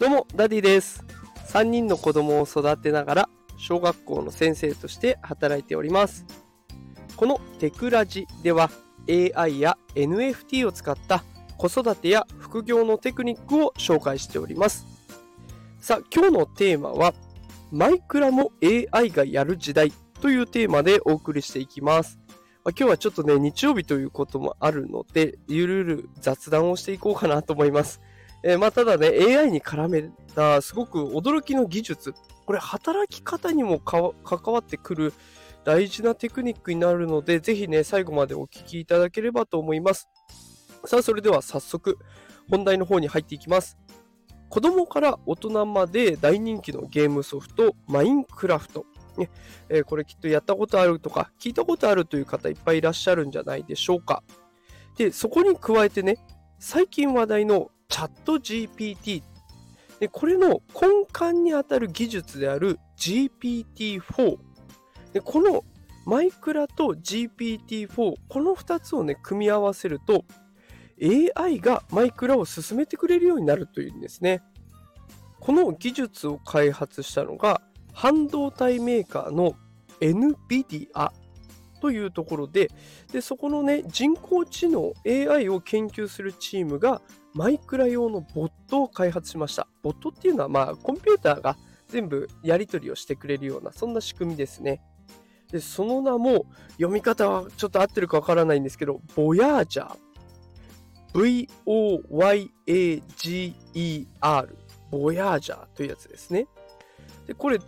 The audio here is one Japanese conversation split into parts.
どうも、ダディです。3人の子供を育てながら、小学校の先生として働いております。このテクラジでは、AI や NFT を使った子育てや副業のテクニックを紹介しております。さあ、今日のテーマは、マイクラも AI がやる時代というテーマでお送りしていきます。ま今日はちょっとね、日曜日ということもあるので、ゆるゆる雑談をしていこうかなと思います。えーまあ、ただね、AI に絡めたすごく驚きの技術、これ働き方にもか関わってくる大事なテクニックになるので、ぜひね、最後までお聞きいただければと思います。さあ、それでは早速、本題の方に入っていきます。子供から大人まで大人気のゲームソフト、マインクラフト。ねえーこれきっとやったことあるとか、聞いたことあるという方いっぱいいらっしゃるんじゃないでしょうか。で、そこに加えてね、最近話題のチャット GPT。これの根幹にあたる技術である GPT-4。でこのマイクラと GPT-4、この2つをね、組み合わせると、AI がマイクラを進めてくれるようになるというんですね。この技術を開発したのが、半導体メーカーの NVIDIA というところで、でそこのね、人工知能 AI を研究するチームが、マイクラ用のボットを開発しました。ボットっていうのは、まあ、コンピューターが全部やり取りをしてくれるような、そんな仕組みですね。で、その名も、読み方はちょっと合ってるかわからないんですけど、ボヤージャー。V-O-Y-A-G-E-R。ボヤージャーというやつですね。で、これ、例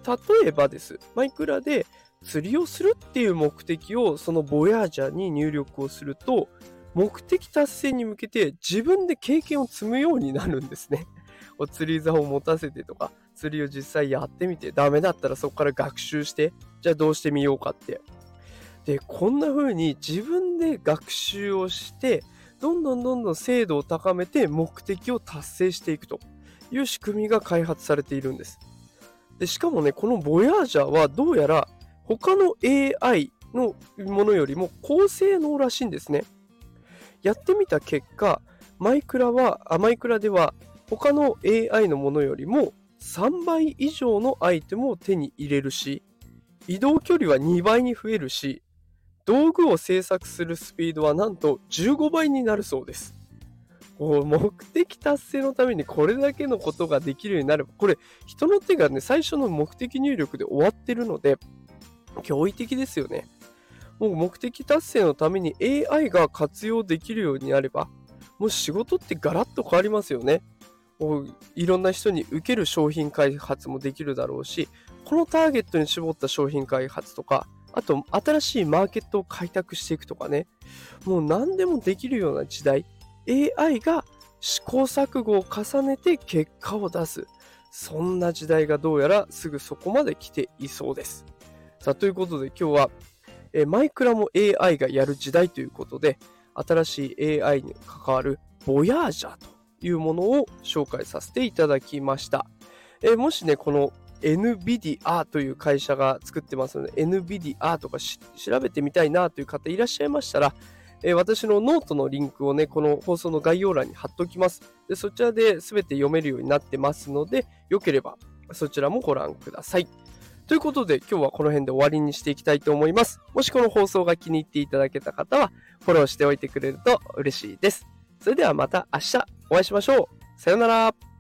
えばです。マイクラで釣りをするっていう目的を、そのボヤージャーに入力をすると、目的達成に向けて自分で経験を積むようになるんですね。こう釣り竿を持たせてとか、釣りを実際やってみて、ダメだったらそこから学習して、じゃあどうしてみようかって。で、こんな風に自分で学習をして、どんどんどんどん精度を高めて目的を達成していくという仕組みが開発されているんです。で、しかもね、このボヤージャーはどうやら他の AI のものよりも高性能らしいんですね。やってみた結果、マイクラは、あマイクラでは他の AI のものよりも3倍以上のアイテムを手に入れるし、移動距離は2倍に増えるし、道具を制作するスピードはなんと15倍になるそうです。目的達成のためにこれだけのことができるようになれば、これ人の手がね、最初の目的入力で終わってるので、驚異的ですよね。もう目的達成のために AI が活用できるようになれば、もう仕事ってガラッと変わりますよね。もういろんな人に受ける商品開発もできるだろうし、このターゲットに絞った商品開発とか、あと新しいマーケットを開拓していくとかね、もう何でもできるような時代、AI が試行錯誤を重ねて結果を出す。そんな時代がどうやらすぐそこまで来ていそうです。さあ、ということで今日は、えーマイクラも AI がやる時代ということで、新しい AI に関わるボヤージャーというものを紹介させていただきました。えーもしね、この NVIDIA という会社が作ってますので、NVIDIA とか調べてみたいなという方いらっしゃいましたら、えー私のノートのリンクをね、この放送の概要欄に貼っておきます。でそちらで全て読めるようになってますので、よければそちらもご覧ください。ということで今日はこの辺で終わりにしていきたいと思います。もしこの放送が気に入っていただけた方はフォローしておいてくれると嬉しいです。それではまた明日お会いしましょう。さようなら。